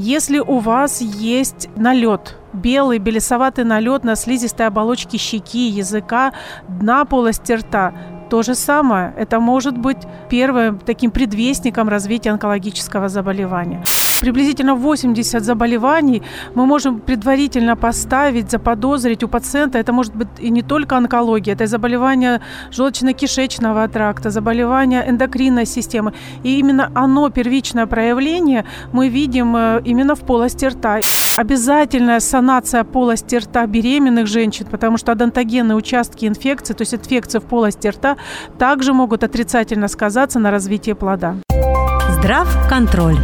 Если у вас есть налет, белый белесоватый налет на слизистой оболочке щеки, языка, дна полости рта, то же самое. Это может быть первым таким предвестником развития онкологического заболевания. Приблизительно 80 заболеваний мы можем предварительно поставить, заподозрить у пациента. Это может быть и не только онкология, это и заболевания желудочно-кишечного тракта, заболевания эндокринной системы. И именно оно, первичное проявление, мы видим э, именно в полости рта. Обязательная санация полости рта беременных женщин, потому что адонтогенные участки инфекции, то есть инфекции в полости рта, также могут отрицательно сказаться на развитии плода. Здрав-контроль.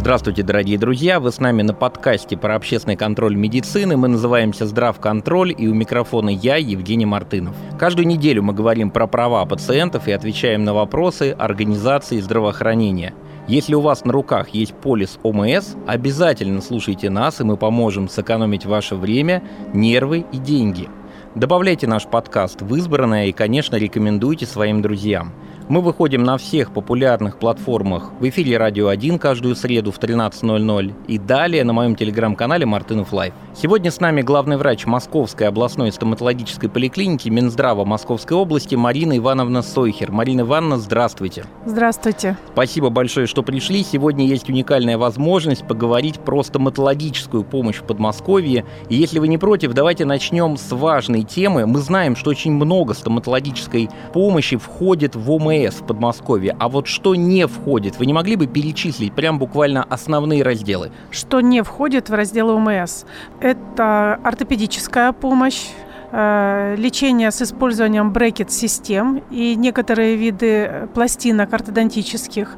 Здравствуйте, дорогие друзья! Вы с нами на подкасте про общественный контроль медицины. Мы называемся «Здравконтроль» и у микрофона я, Евгений Мартынов. Каждую неделю мы говорим про права пациентов и отвечаем на вопросы организации здравоохранения. Если у вас на руках есть полис ОМС, обязательно слушайте нас, и мы поможем сэкономить ваше время, нервы и деньги. Добавляйте наш подкаст в избранное и, конечно, рекомендуйте своим друзьям – мы выходим на всех популярных платформах в эфире «Радио 1» каждую среду в 13.00 и далее на моем телеграм-канале «Мартынов Лайв». Сегодня с нами главный врач Московской областной стоматологической поликлиники Минздрава Московской области Марина Ивановна Сойхер. Марина Ивановна, здравствуйте. Здравствуйте. Спасибо большое, что пришли. Сегодня есть уникальная возможность поговорить про стоматологическую помощь в Подмосковье. И если вы не против, давайте начнем с важной темы. Мы знаем, что очень много стоматологической помощи входит в ОМС ОМС в Подмосковье. А вот что не входит? Вы не могли бы перечислить прям буквально основные разделы? Что не входит в раздел ОМС? Это ортопедическая помощь, э, лечение с использованием брекет-систем и некоторые виды пластинок ортодонтических,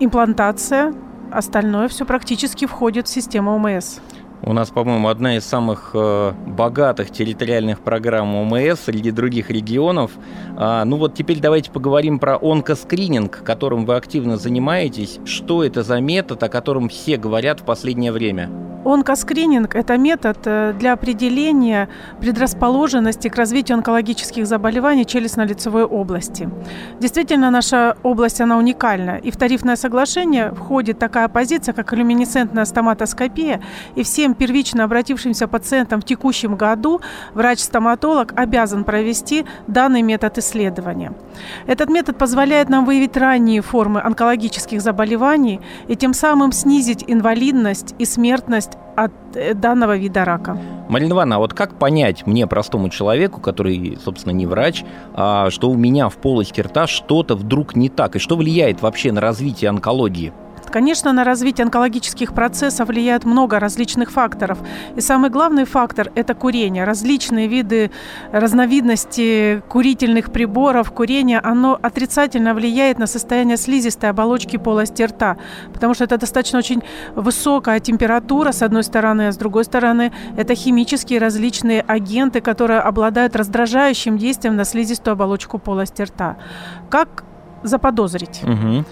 имплантация, остальное все практически входит в систему ОМС. У нас, по-моему, одна из самых э, богатых территориальных программ ОМС среди других регионов. А, ну вот теперь давайте поговорим про онкоскрининг, которым вы активно занимаетесь. Что это за метод, о котором все говорят в последнее время? Онкоскрининг – это метод э, для определения предрасположенности к развитию онкологических заболеваний челюстно-лицевой области. Действительно, наша область, она уникальна. И в тарифное соглашение входит такая позиция, как люминесцентная стоматоскопия. И всем первично обратившимся пациентам в текущем году врач-стоматолог обязан провести данный метод исследования. Этот метод позволяет нам выявить ранние формы онкологических заболеваний и тем самым снизить инвалидность и смертность от э, данного вида рака. Марина Ивановна, а вот как понять мне, простому человеку, который, собственно, не врач, а, что у меня в полости рта что-то вдруг не так, и что влияет вообще на развитие онкологии? Конечно, на развитие онкологических процессов влияет много различных факторов. И самый главный фактор – это курение. Различные виды, разновидности курительных приборов, курение, оно отрицательно влияет на состояние слизистой оболочки полости рта, потому что это достаточно очень высокая температура, с одной стороны, а с другой стороны, это химические различные агенты, которые обладают раздражающим действием на слизистую оболочку полости рта. Как заподозрить. Угу.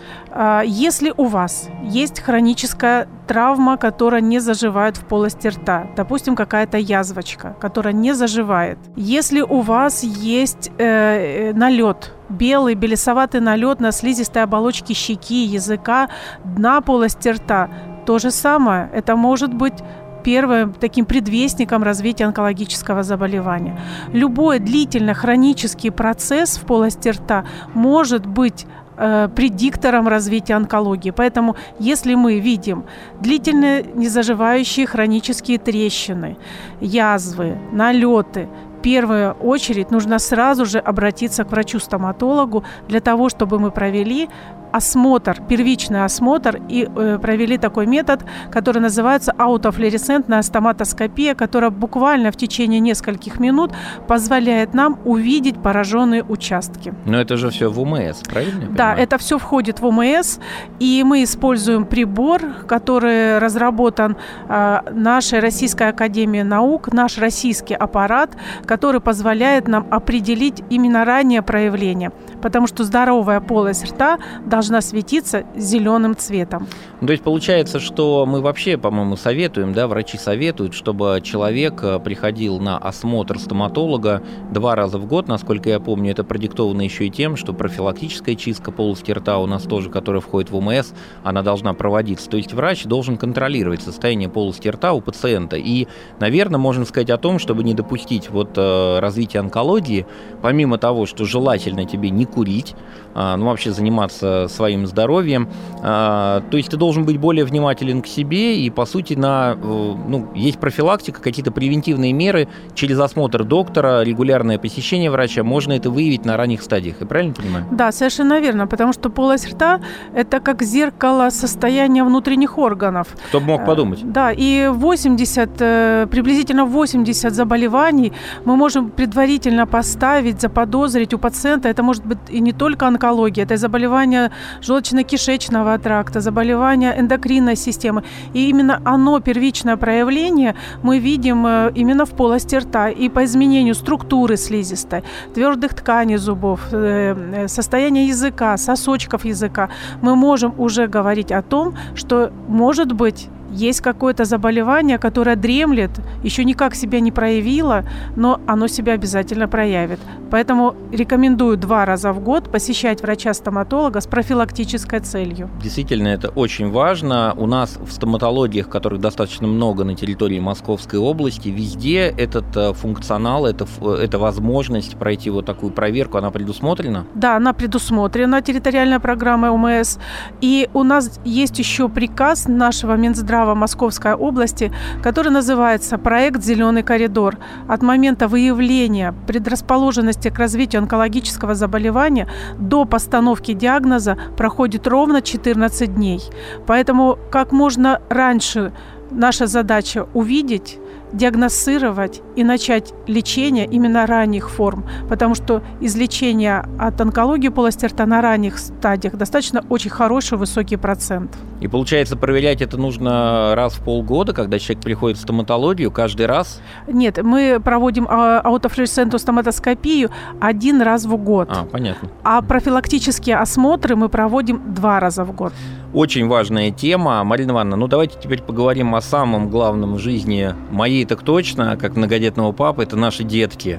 Если у вас есть хроническая травма, которая не заживает в полости рта, допустим, какая-то язвочка, которая не заживает, если у вас есть э, э налет, белый белесоватый налет на слизистой оболочке щеки, языка, дна полости рта, то же самое. Это может быть первым таким предвестником развития онкологического заболевания. Любой длительно хронический процесс в полости рта может быть э, предиктором развития онкологии. Поэтому, если мы видим длительные незаживающие хронические трещины, язвы, налеты, в первую очередь нужно сразу же обратиться к врачу-стоматологу для того, чтобы мы провели осмотр, первичный осмотр и э, провели такой метод, который называется аутофлуоресцентная стоматоскопия, которая буквально в течение нескольких минут позволяет нам увидеть пораженные участки. Но это же все в УМС, правильно? Да, это все входит в УМС, и мы используем прибор, который разработан э, нашей Российской Академией Наук, наш российский аппарат, который позволяет нам определить именно раннее проявление, потому что здоровая полость рта должна должна светиться зеленым цветом. Ну, то есть получается, что мы вообще, по-моему, советуем, да, врачи советуют, чтобы человек э, приходил на осмотр стоматолога два раза в год, насколько я помню, это продиктовано еще и тем, что профилактическая чистка полости рта у нас тоже, которая входит в ОМС, она должна проводиться. То есть врач должен контролировать состояние полости рта у пациента. И, наверное, можно сказать о том, чтобы не допустить вот э, развития онкологии, помимо того, что желательно тебе не курить, ну, вообще заниматься своим здоровьем. А, то есть ты должен быть более внимателен к себе и, по сути, на, э, ну, есть профилактика, какие-то превентивные меры через осмотр доктора, регулярное посещение врача, можно это выявить на ранних стадиях. Я правильно понимаю? Да, совершенно верно, потому что полость рта – это как зеркало состояния внутренних органов. Кто бы мог подумать? Э, да, и 80, э, приблизительно 80 заболеваний мы можем предварительно поставить, заподозрить у пациента. Это может быть и не только онкология, онкология, это заболевания желудочно-кишечного тракта, заболевания эндокринной системы. И именно оно, первичное проявление, мы видим э, именно в полости рта. И по изменению структуры слизистой, твердых тканей зубов, э, э, состояния языка, сосочков языка, мы можем уже говорить о том, что может быть есть какое-то заболевание, которое дремлет, еще никак себя не проявило, но оно себя обязательно проявит. Поэтому рекомендую два раза в год посещать врача-стоматолога с профилактической целью. Действительно, это очень важно. У нас в стоматологиях, которых достаточно много на территории Московской области, везде этот э, функционал, это, это возможность пройти вот такую проверку, она предусмотрена? Да, она предусмотрена, территориальная программа ОМС. И у нас есть еще приказ нашего Минздрава Минздрава Московской области, который называется «Проект «Зеленый коридор». От момента выявления предрасположенности к развитию онкологического заболевания до постановки диагноза проходит ровно 14 дней. Поэтому как можно раньше наша задача увидеть, диагностировать и начать лечение именно ранних форм, потому что излечение от онкологии полости рта на ранних стадиях достаточно очень хороший высокий процент. И получается, проверять это нужно раз в полгода, когда человек приходит в стоматологию, каждый раз? Нет, мы проводим а, аутофлюоресцентную стоматоскопию один раз в год. А, понятно. А профилактические осмотры мы проводим два раза в год. Очень важная тема. Марина Ивановна, ну давайте теперь поговорим о самом главном в жизни моей так точно, как многодетного папы, это наши детки.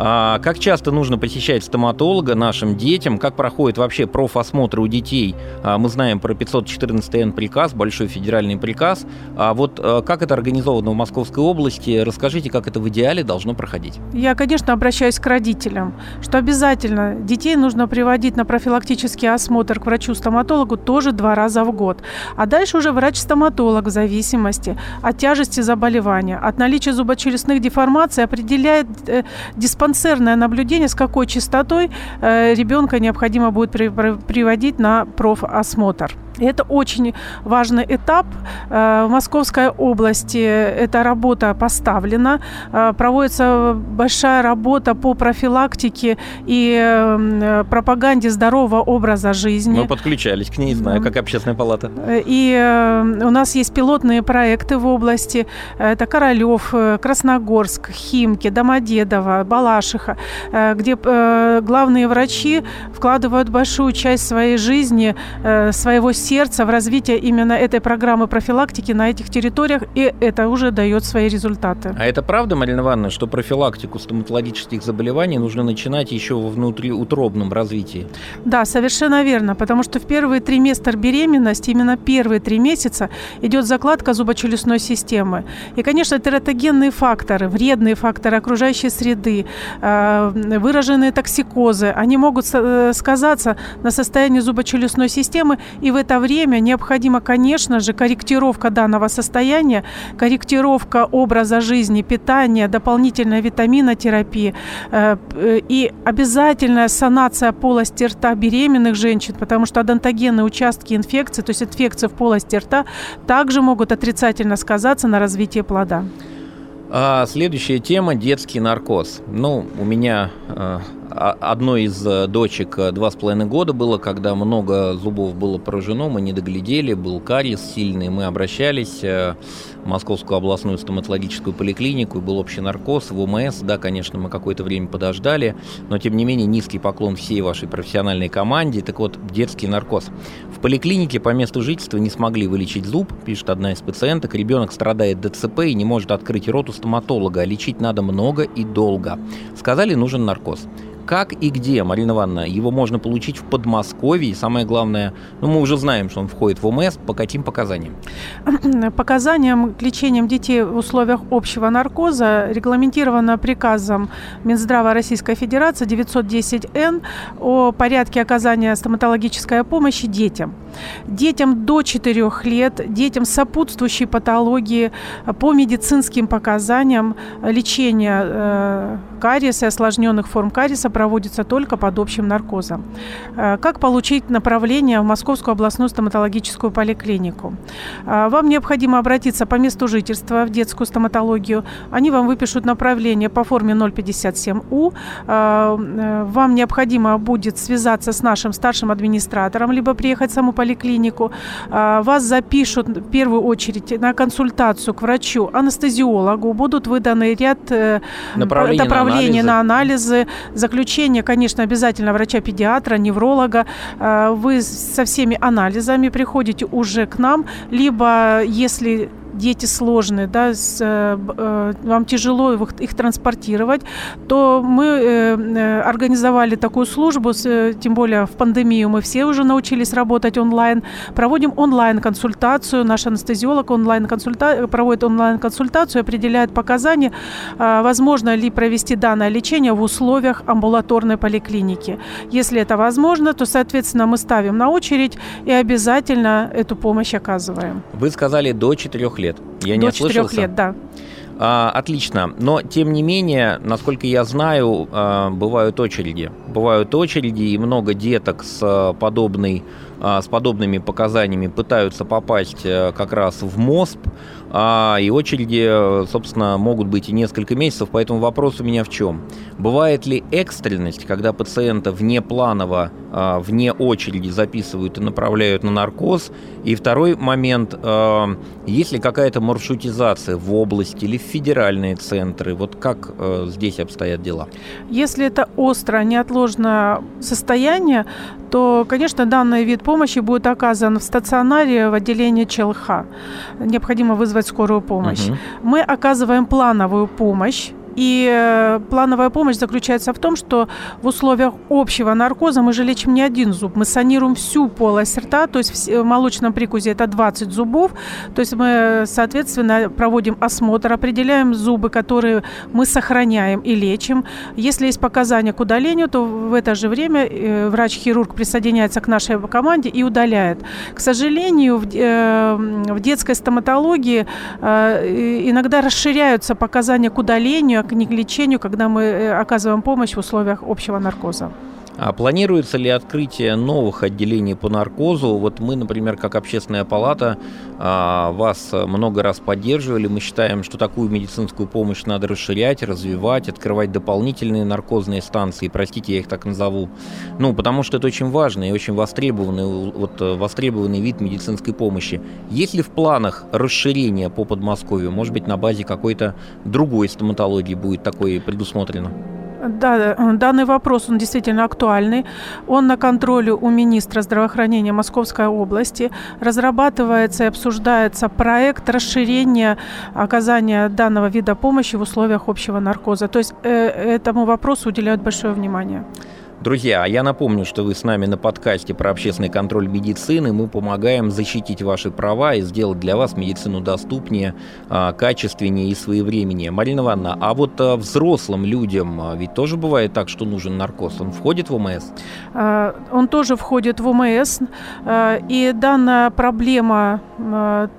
А как часто нужно посещать стоматолога нашим детям? Как проходит вообще профосмотр у детей? А мы знаем про 514Н приказ, большой федеральный приказ. А вот а, как это организовано в Московской области? Расскажите, как это в идеале должно проходить. Я, конечно, обращаюсь к родителям, что обязательно детей нужно приводить на профилактический осмотр к врачу-стоматологу тоже два раза в год. А дальше уже врач-стоматолог в зависимости от тяжести заболевания, от наличия зубочелюстных деформаций определяет э, диспансер диспансерное наблюдение, с какой частотой э, ребенка необходимо будет при, при, приводить на профосмотр. Это очень важный этап. Э, в Московской области эта работа поставлена. Э, проводится большая работа по профилактике и э, пропаганде здорового образа жизни. Мы подключались к ней, знаю, как общественная палата. И у нас есть пилотные проекты в области. Это Королев, Красногорск, Химки, Домодедово, Балашиха, где главные врачи вкладывают большую часть своей жизни, своего сердца в развитие именно этой программы профилактики на этих территориях, и это уже дает свои результаты. А это правда, Марина Ивановна, что профилактику стоматологических заболеваний нужно начинать еще во внутриутробном развитии? Да, совершенно верно, потому что в первый триместр беременности, именно первые три месяца, идет закладка зубочелюстной системы. И, конечно, тератогенные факторы, вредные факторы окружающей среды, э, выраженные токсикозы, они могут э, сказаться на состоянии зубочелюстной системы, и в это время необходима, конечно же, корректировка данного состояния, корректировка образа жизни, питания, дополнительная витаминотерапия э, и обязательная санация полости рта беременных женщин, потому что адонтогенные участки инфекции, то есть инфекции в полости рта, также могут отрицательно сказаться на развитии плода. А следующая тема – детский наркоз. Ну, у меня э, одной из дочек два с половиной года было, когда много зубов было поражено, мы не доглядели, был кариес сильный, мы обращались в Московскую областную стоматологическую поликлинику, был общий наркоз, в ОМС, да, конечно, мы какое-то время подождали, но тем не менее низкий поклон всей вашей профессиональной команде. Так вот, детский наркоз. В поликлинике по месту жительства не смогли вылечить зуб, пишет одна из пациенток. Ребенок страдает ДЦП и не может открыть рот у стоматолога, а лечить надо много и долго. Сказали, нужен наркоз. Как и где, Марина Ивановна, его можно получить в Подмосковье? И самое главное, ну мы уже знаем, что он входит в ОМС, по каким показаниям? Показаниям к лечениям детей в условиях общего наркоза регламентировано приказом Минздрава Российской Федерации 910-Н о порядке оказания стоматологической помощи детям. Детям до 4 лет, детям с сопутствующей патологией по медицинским показаниям лечения э, кариеса и осложненных форм кариеса проводится только под общим наркозом. Э, как получить направление в Московскую областную стоматологическую поликлинику? Э, вам необходимо обратиться по месту жительства в детскую стоматологию. Они вам выпишут направление по форме 057У. Э, вам необходимо будет связаться с нашим старшим администратором, либо приехать в саму поликлинику. Вас запишут в первую очередь на консультацию к врачу, анестезиологу. Будут выданы ряд направлений, направлений на анализы, заключения заключение, конечно, обязательно врача-педиатра, невролога. Э, вы со всеми анализами приходите уже к нам, либо если дети сложные, да, с, э, э, вам тяжело их, их транспортировать, то мы э, э организовали такую службу, с, э, тем более в пандемию мы все уже научились работать онлайн, проводим онлайн-консультацию, наш анестезиолог онлайн -консульта... проводит онлайн-консультацию, определяет показания, э, возможно ли провести данное лечение в условиях амбулаторной поликлиники. Если это возможно, то, соответственно, мы ставим на очередь и обязательно эту помощь оказываем. Вы сказали до 4 лет. Я До не ослышался? лет, да. А, отлично. Но, тем не менее, насколько я знаю, а, бывают очереди. Бывают очереди, и много деток с, а, подобной, а, с подобными показаниями пытаются попасть а, как раз в МОСП. И очереди, собственно, могут быть и несколько месяцев. Поэтому вопрос у меня в чем? Бывает ли экстренность, когда пациента внепланово, вне очереди записывают и направляют на наркоз? И второй момент, а, есть ли какая-то маршрутизация в области или в федеральные центры? Вот как а, здесь обстоят дела? Если это остро, неотложное состояние, то, конечно, данный вид помощи будет оказан в стационаре в отделении ЧЛХ. Необходимо вызвать скорую помощь. Угу. Мы оказываем плановую помощь и э, плановая помощь заключается в том, что в условиях общего наркоза мы же лечим не один зуб, мы санируем всю полость рта, то есть в молочном прикузе это 20 зубов, то есть мы, соответственно, проводим осмотр, определяем зубы, которые мы сохраняем и лечим. Если есть показания к удалению, то в это же время э, врач-хирург присоединяется к нашей команде и удаляет. К сожалению, в, э, в детской стоматологии иногда расширяются показания к удалению, к лечению, когда мы э, оказываем помощь в условиях общего наркоза. А планируется ли открытие новых отделений по наркозу? Вот мы, например, как общественная палата, а, вас много раз поддерживали. Мы считаем, что такую медицинскую помощь надо расширять, развивать, открывать дополнительные наркозные станции. Простите, я их так назову. Ну, потому что это очень важный и очень востребованный, вот, востребованный вид медицинской помощи. Есть ли в планах расширения по Подмосковью? Может быть, на базе какой-то другой стоматологии будет такое предусмотрено? Да, данный вопрос, он действительно актуальный. Он на контроле у министра здравоохранения Московской области. Разрабатывается и обсуждается проект расширения оказания данного вида помощи в условиях общего наркоза. То есть э, этому вопросу уделяют большое внимание. Друзья, я напомню, что вы с нами на подкасте про общественный контроль медицины. Мы помогаем защитить ваши права и сделать для вас медицину доступнее, а, качественнее и своевременнее. Марина Ивановна, а вот а, взрослым людям а, ведь тоже бывает так, что нужен наркоз? Он входит в ОМС? Он тоже входит в ОМС. И данная проблема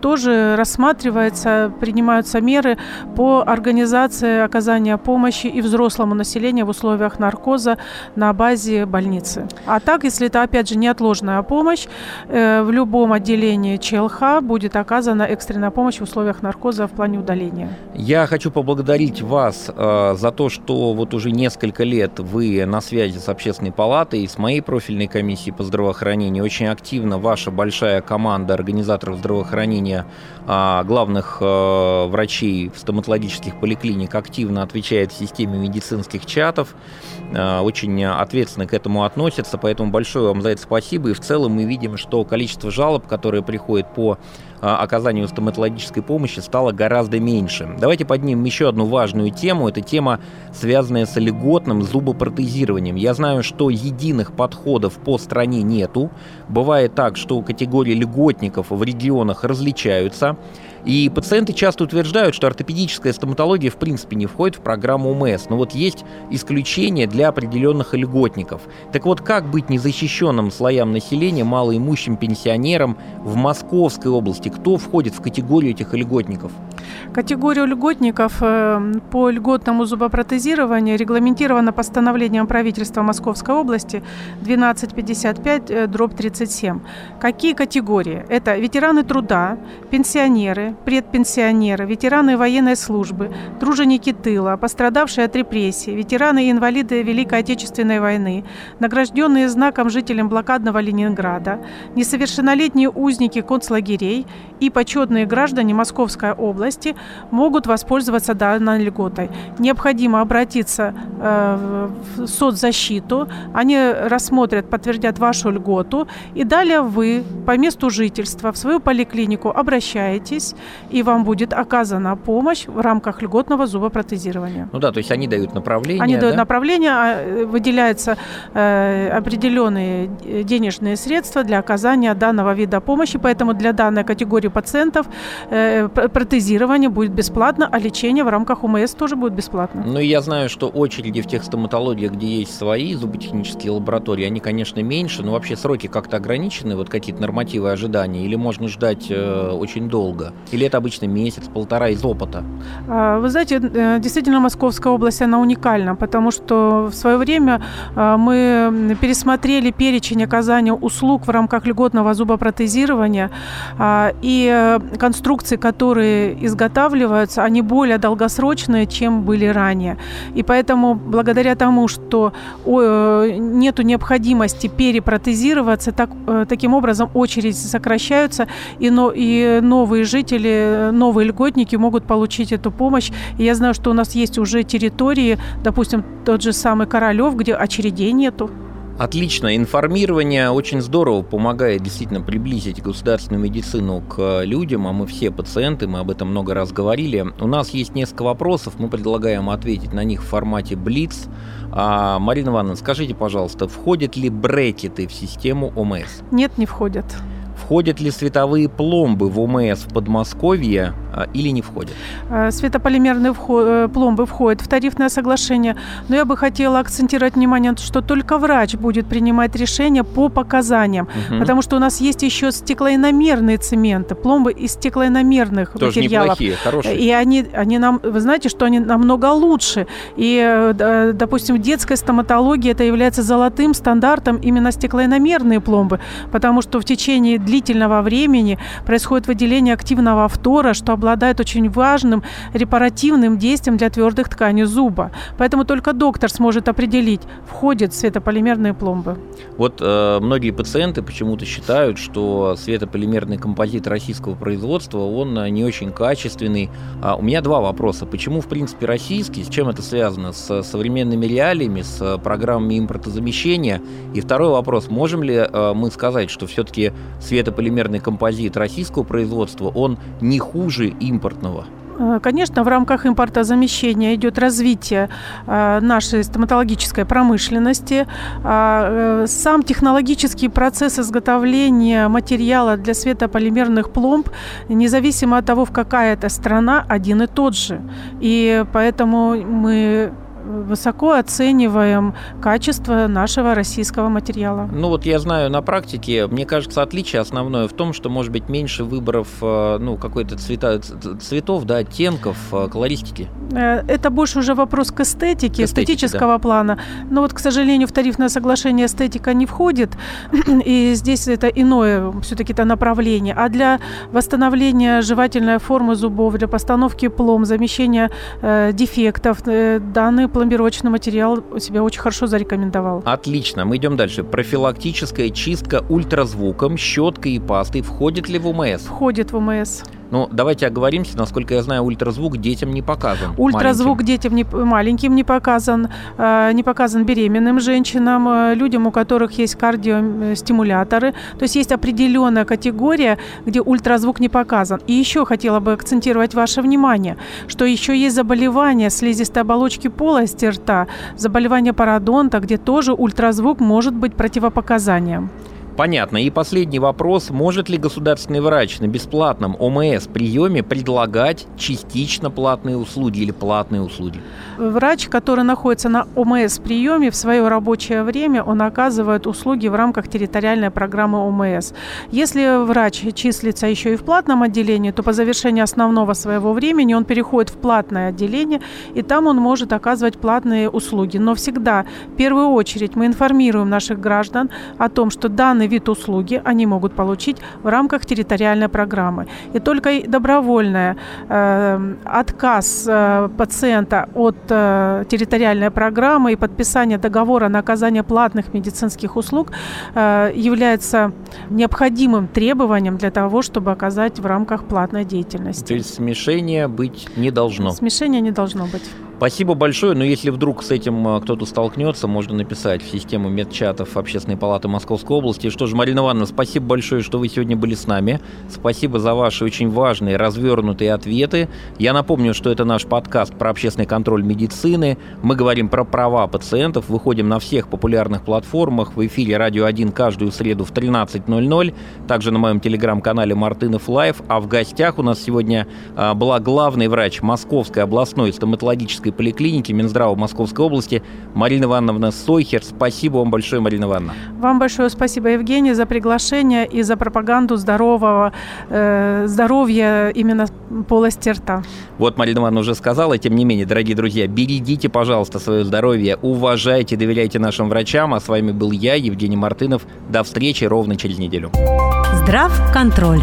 тоже рассматривается, принимаются меры по организации оказания помощи и взрослому населению в условиях наркоза на базе базе больницы. А так, если это, опять же, неотложная помощь, э, в любом отделении ЧЛХ будет оказана экстренная помощь в условиях наркоза в плане удаления. Я хочу поблагодарить вас э, за то, что вот уже несколько лет вы на связи с общественной палатой и с моей профильной комиссией по здравоохранению. Очень активно ваша большая команда организаторов здравоохранения, э, главных э, врачей в стоматологических поликлиник активно отвечает в системе медицинских чатов. Э, очень ответственно к этому относятся, поэтому большое вам за это спасибо. И в целом мы видим, что количество жалоб, которые приходят по оказанию стоматологической помощи, стало гораздо меньше. Давайте поднимем еще одну важную тему. Это тема, связанная с льготным зубопротезированием. Я знаю, что единых подходов по стране нету. Бывает так, что категории льготников в регионах различаются. И пациенты часто утверждают, что ортопедическая стоматология в принципе не входит в программу УМС. Но вот есть исключения для определенных льготников. Так вот, как быть незащищенным слоям населения, малоимущим пенсионерам в Московской области? Кто входит в категорию этих льготников? Категорию льготников э, по льготному зубопротезированию регламентировано постановлением правительства Московской области 1255 э, дробь 37. Какие категории? Это ветераны труда, пенсионеры, предпенсионеры, ветераны военной службы, труженики тыла, пострадавшие от репрессий, ветераны и инвалиды Великой Отечественной войны, награжденные знаком жителям блокадного Ленинграда, несовершеннолетние узники концлагерей и почетные граждане Московской области могут воспользоваться данной льготой. Необходимо обратиться э, в соцзащиту, они рассмотрят, подтвердят вашу льготу, и далее вы по месту жительства в свою поликлинику обращаетесь, и вам будет оказана помощь в рамках льготного зубопротезирования. Ну да, то есть они дают направление. Они дают да? направление, а, выделяются э, определенные денежные средства для оказания данного вида помощи, поэтому для данной категории пациентов э, протезирование будет бесплатно, а лечение в рамках УМС тоже будет бесплатно. Ну и я знаю, что очереди в тех стоматологиях, где есть свои зуботехнические лаборатории, они, конечно, меньше, но вообще сроки как-то ограничены, вот какие-то нормативы ожидания, или можно ждать э, очень долго? Или это обычно месяц, полтора из опыта? А, вы знаете, э, действительно, Московская область, она уникальна, потому что в свое время э, мы пересмотрели перечень оказания услуг в рамках льготного зубопротезирования, а, и э, конструкции, которые изготавливаются, они более долгосрочные, чем были ранее. И поэтому благодаря тому, что нету необходимости перепротезироваться, так, таким образом очереди сокращаются, и, но, и новые жители, новые льготники могут получить эту помощь. И я знаю, что у нас есть уже территории, допустим, тот же самый Королев, где очередей нету. Отлично. Информирование очень здорово помогает действительно приблизить государственную медицину к людям, а мы все пациенты, мы об этом много раз говорили. У нас есть несколько вопросов, мы предлагаем ответить на них в формате Блиц. А, Марина Ивановна, скажите, пожалуйста, входят ли брекеты в систему ОМС? Нет, не входят. Входят ли световые пломбы в ОМС в Подмосковье а, или не входят? Э, светополимерные э, пломбы входят в тарифное соглашение, но я бы хотела акцентировать внимание, что только врач будет принимать решение по показаниям, угу. потому что у нас есть еще стеклоиномерные цементы, пломбы из стеклоиномерных Тоже материалов. Неплохие, хорошие. И они, они нам, вы знаете, что они намного лучше. И, э, допустим, детская стоматология это является золотым стандартом именно стеклоиномерные пломбы, потому что в течение длительного времени происходит выделение активного фтора, что обладает очень важным репаративным действием для твердых тканей зуба. Поэтому только доктор сможет определить, входят светополимерные пломбы. Вот э, многие пациенты почему-то считают, что светополимерный композит российского производства, он э, не очень качественный. А у меня два вопроса. Почему, в принципе, российский? С чем это связано? С современными реалиями, с программами импортозамещения? И второй вопрос. Можем ли э, мы сказать, что все-таки светополимерный композит российского производства, он не хуже импортного? Э, конечно, в рамках импортозамещения идет развитие э, нашей стоматологической промышленности. Э, сам технологический процесс изготовления материала для светополимерных пломб, независимо от того, в какая это страна, один и тот же. И поэтому мы высоко оцениваем качество нашего российского материала. Ну вот я знаю на практике, мне кажется, отличие основное в том, что может быть меньше выборов, э, ну, какой-то цвета, цветов, да, оттенков, э, колористики. Э, это больше уже вопрос к эстетике, к эстетике эстетического да. плана. Но вот, к сожалению, в тарифное соглашение эстетика не входит, и здесь это иное все-таки это направление. А для восстановления жевательной формы зубов, для постановки плом, замещения э, дефектов, э, данный пломбировочный материал себя очень хорошо зарекомендовал. Отлично, мы идем дальше. Профилактическая чистка ультразвуком, щеткой и пастой входит ли в УМС? Входит в УМС. Ну, давайте оговоримся. Насколько я знаю, ультразвук детям не показан. Ультразвук маленьким. детям не, маленьким не показан, э, не показан беременным женщинам, э, людям, у которых есть кардиостимуляторы. То есть есть определенная категория, где ультразвук не показан. И еще хотела бы акцентировать ваше внимание, что еще есть заболевания слизистой оболочки полости рта, заболевания пародонта, где тоже ультразвук может быть противопоказанием. Понятно. И последний вопрос. Может ли государственный врач на бесплатном ОМС приеме предлагать частично платные услуги или платные услуги? Врач, который находится на ОМС приеме в свое рабочее время, он оказывает услуги в рамках территориальной программы ОМС. Если врач числится еще и в платном отделении, то по завершении основного своего времени он переходит в платное отделение, и там он может оказывать платные услуги. Но всегда, в первую очередь, мы информируем наших граждан о том, что данный вид услуги они могут получить в рамках территориальной программы. И только добровольный э, отказ э, пациента от э, территориальной программы и подписание договора на оказание платных медицинских услуг э, является необходимым требованием для того, чтобы оказать в рамках платной деятельности. То есть смешения быть не должно? Смешения не должно быть. Спасибо большое, но если вдруг с этим э, кто-то столкнется, можно написать в систему медчатов Общественной палаты Московской области. Что ж, Марина Ивановна, спасибо большое, что вы сегодня были с нами. Спасибо за ваши очень важные, развернутые ответы. Я напомню, что это наш подкаст про общественный контроль медицины. Мы говорим про права пациентов, выходим на всех популярных платформах. В эфире «Радио 1» каждую среду в 13.00, также на моем телеграм-канале «Мартынов Лайв». А в гостях у нас сегодня а, была главный врач Московской областной стоматологической клинической поликлиники Минздрава Московской области Марина Ивановна Сойхер. Спасибо вам большое, Марина Ивановна. Вам большое спасибо, Евгений, за приглашение и за пропаганду здорового э, здоровья именно полости рта. Вот Марина Ивановна уже сказала, тем не менее, дорогие друзья, берегите, пожалуйста, свое здоровье, уважайте, доверяйте нашим врачам. А с вами был я, Евгений Мартынов. До встречи ровно через неделю. Здрав контроль.